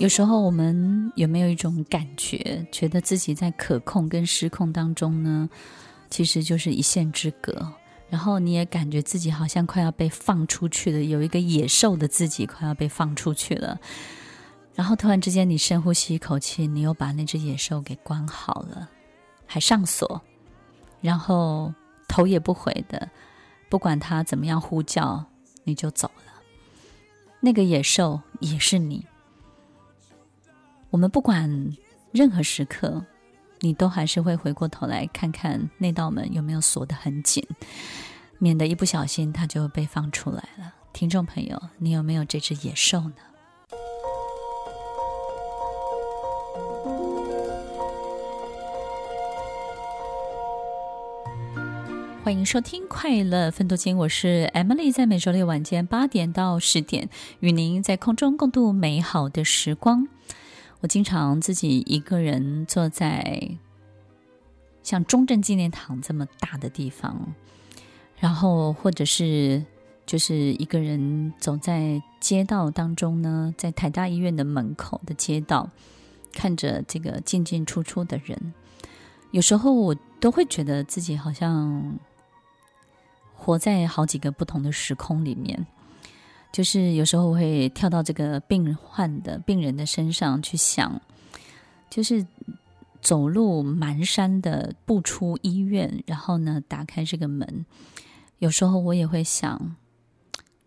有时候我们有没有一种感觉，觉得自己在可控跟失控当中呢？其实就是一线之隔。然后你也感觉自己好像快要被放出去了，有一个野兽的自己快要被放出去了。然后突然之间，你深呼吸一口气，你又把那只野兽给关好了，还上锁，然后头也不回的，不管它怎么样呼叫，你就走了。那个野兽也是你。我们不管任何时刻，你都还是会回过头来看看那道门有没有锁得很紧，免得一不小心它就被放出来了。听众朋友，你有没有这只野兽呢？欢迎收听《快乐分多金》，我是 Emily，在每周六晚间八点到十点，与您在空中共度美好的时光。我经常自己一个人坐在像中正纪念堂这么大的地方，然后或者是就是一个人走在街道当中呢，在台大医院的门口的街道，看着这个进进出出的人，有时候我都会觉得自己好像活在好几个不同的时空里面。就是有时候会跳到这个病患的病人的身上去想，就是走路蹒跚的步出医院，然后呢，打开这个门。有时候我也会想，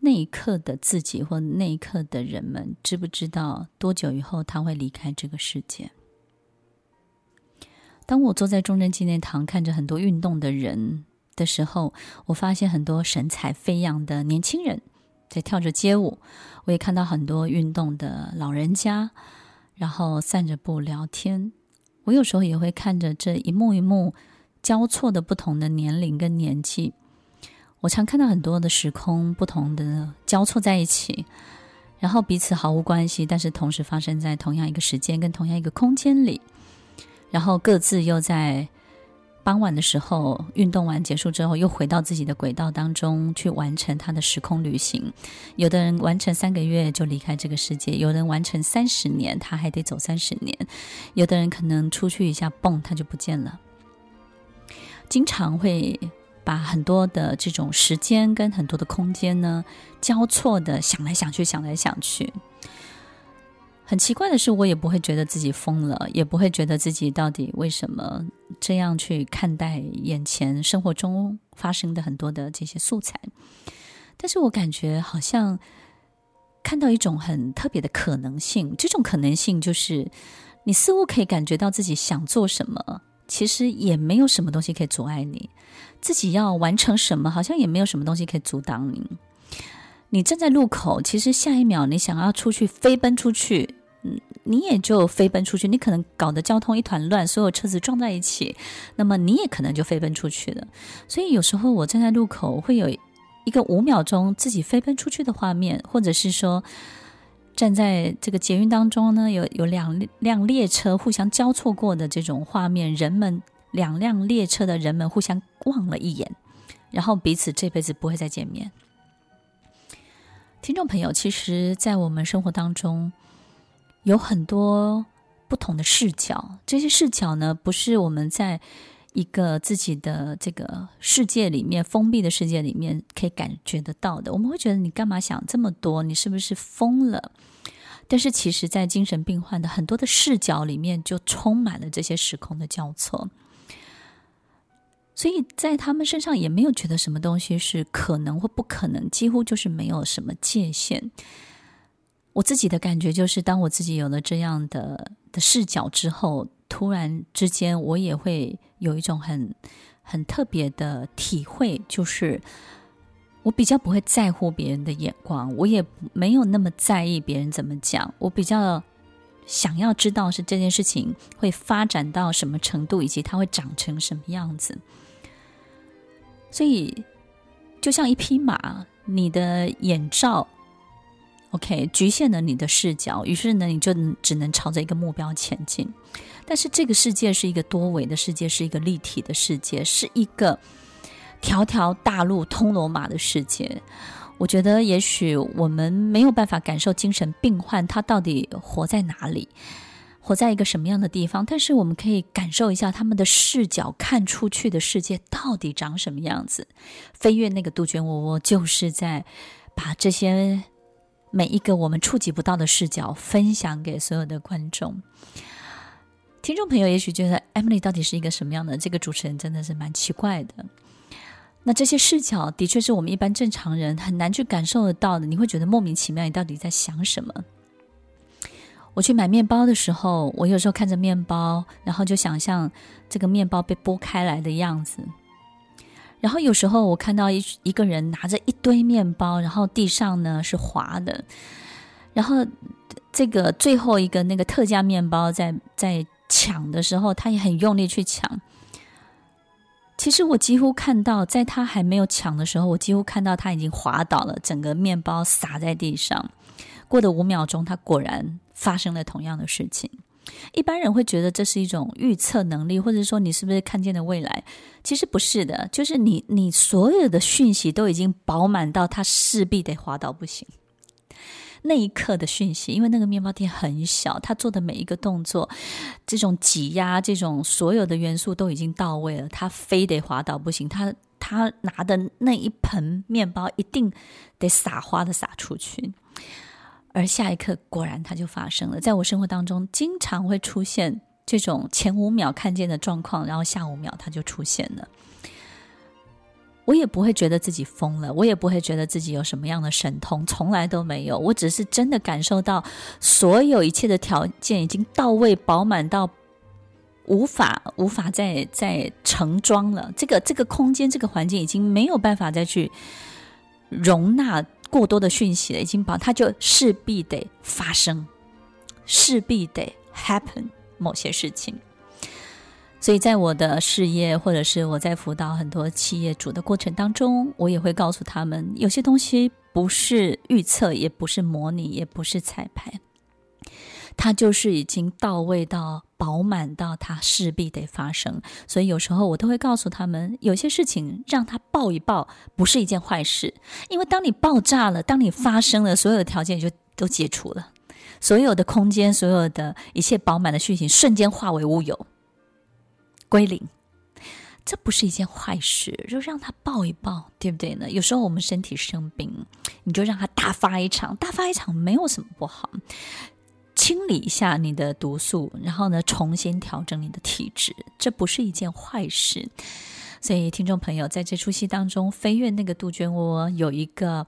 那一刻的自己或那一刻的人们，知不知道多久以后他会离开这个世界？当我坐在中正纪念堂看着很多运动的人的时候，我发现很多神采飞扬的年轻人。在跳着街舞，我也看到很多运动的老人家，然后散着步聊天。我有时候也会看着这一幕一幕交错的不同的年龄跟年纪。我常看到很多的时空不同的交错在一起，然后彼此毫无关系，但是同时发生在同样一个时间跟同样一个空间里，然后各自又在。傍晚的时候，运动完结束之后，又回到自己的轨道当中去完成他的时空旅行。有的人完成三个月就离开这个世界，有人完成三十年，他还得走三十年。有的人可能出去一下，蹦，他就不见了。经常会把很多的这种时间跟很多的空间呢，交错的想来想去，想来想去。很奇怪的是，我也不会觉得自己疯了，也不会觉得自己到底为什么这样去看待眼前生活中发生的很多的这些素材。但是我感觉好像看到一种很特别的可能性，这种可能性就是你似乎可以感觉到自己想做什么，其实也没有什么东西可以阻碍你；自己要完成什么，好像也没有什么东西可以阻挡你。你站在路口，其实下一秒你想要出去飞奔出去，嗯，你也就飞奔出去。你可能搞得交通一团乱，所有车子撞在一起，那么你也可能就飞奔出去了。所以有时候我站在路口，会有一个五秒钟自己飞奔出去的画面，或者是说站在这个捷运当中呢，有有两辆列车互相交错过的这种画面，人们两辆列车的人们互相望了一眼，然后彼此这辈子不会再见面。听众朋友，其实，在我们生活当中，有很多不同的视角。这些视角呢，不是我们在一个自己的这个世界里面，封闭的世界里面可以感觉得到的。我们会觉得，你干嘛想这么多？你是不是疯了？但是，其实，在精神病患的很多的视角里面，就充满了这些时空的交错。所以在他们身上也没有觉得什么东西是可能或不可能，几乎就是没有什么界限。我自己的感觉就是，当我自己有了这样的的视角之后，突然之间我也会有一种很很特别的体会，就是我比较不会在乎别人的眼光，我也没有那么在意别人怎么讲，我比较想要知道是这件事情会发展到什么程度，以及它会长成什么样子。所以，就像一匹马，你的眼罩，OK，局限了你的视角，于是呢，你就只能朝着一个目标前进。但是，这个世界是一个多维的世界，是一个立体的世界，是一个条条大路通罗马的世界。我觉得也许我们没有办法感受精神病患他到底活在哪里，活在一个什么样的地方，但是我们可以感受一下他们的视角看出去的世界到底长什么样子。飞越那个杜鹃窝窝，就是在把这些每一个我们触及不到的视角分享给所有的观众。听众朋友也许觉得 Emily 到底是一个什么样的？这个主持人真的是蛮奇怪的。那这些视角的确是我们一般正常人很难去感受得到的。你会觉得莫名其妙，你到底在想什么？我去买面包的时候，我有时候看着面包，然后就想象这个面包被剥开来的样子。然后有时候我看到一一个人拿着一堆面包，然后地上呢是滑的，然后这个最后一个那个特价面包在在。抢的时候，他也很用力去抢。其实我几乎看到，在他还没有抢的时候，我几乎看到他已经滑倒了，整个面包洒在地上。过了五秒钟，他果然发生了同样的事情。一般人会觉得这是一种预测能力，或者说你是不是看见了未来？其实不是的，就是你你所有的讯息都已经饱满到他势必得滑倒不行。那一刻的讯息，因为那个面包店很小，他做的每一个动作，这种挤压，这种所有的元素都已经到位了，他非得滑倒不行。他他拿的那一盆面包一定得撒花的撒出去，而下一刻果然它就发生了。在我生活当中，经常会出现这种前五秒看见的状况，然后下五秒它就出现了。我也不会觉得自己疯了，我也不会觉得自己有什么样的神通，从来都没有。我只是真的感受到，所有一切的条件已经到位、饱满到无法无法再再盛装了。这个这个空间、这个环境已经没有办法再去容纳过多的讯息了，已经把它就势必得发生，势必得 happen 某些事情。所以在我的事业，或者是我在辅导很多企业主的过程当中，我也会告诉他们，有些东西不是预测，也不是模拟，也不是彩排，它就是已经到位到饱满到它势必得发生。所以有时候我都会告诉他们，有些事情让它爆一爆，不是一件坏事，因为当你爆炸了，当你发生了，所有的条件就都解除了，所有的空间，所有的一切饱满的讯息，瞬间化为乌有。归零，这不是一件坏事，就让他爆一爆，对不对呢？有时候我们身体生病，你就让他大发一场，大发一场没有什么不好，清理一下你的毒素，然后呢，重新调整你的体质，这不是一件坏事。所以，听众朋友，在这出戏当中，飞越那个杜鹃窝有一个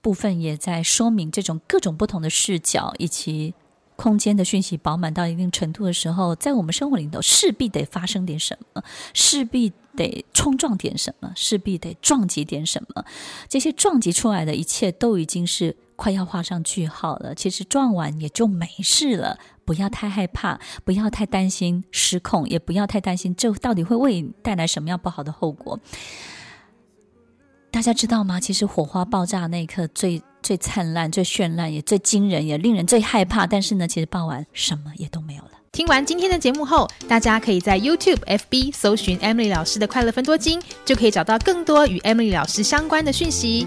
部分也在说明这种各种不同的视角以及。空间的讯息饱满到一定程度的时候，在我们生活里头势必得发生点什么，势必得冲撞点什么，势必得撞击点什么。这些撞击出来的一切都已经是快要画上句号了。其实撞完也就没事了，不要太害怕，不要太担心失控，也不要太担心这到底会为你带来什么样不好的后果。大家知道吗？其实火花爆炸那一刻最。最灿烂、最绚烂，也最惊人，也令人最害怕。但是呢，其实爆完什么也都没有了。听完今天的节目后，大家可以在 YouTube、FB 搜寻 Emily 老师的快乐分多金，就可以找到更多与 Emily 老师相关的讯息。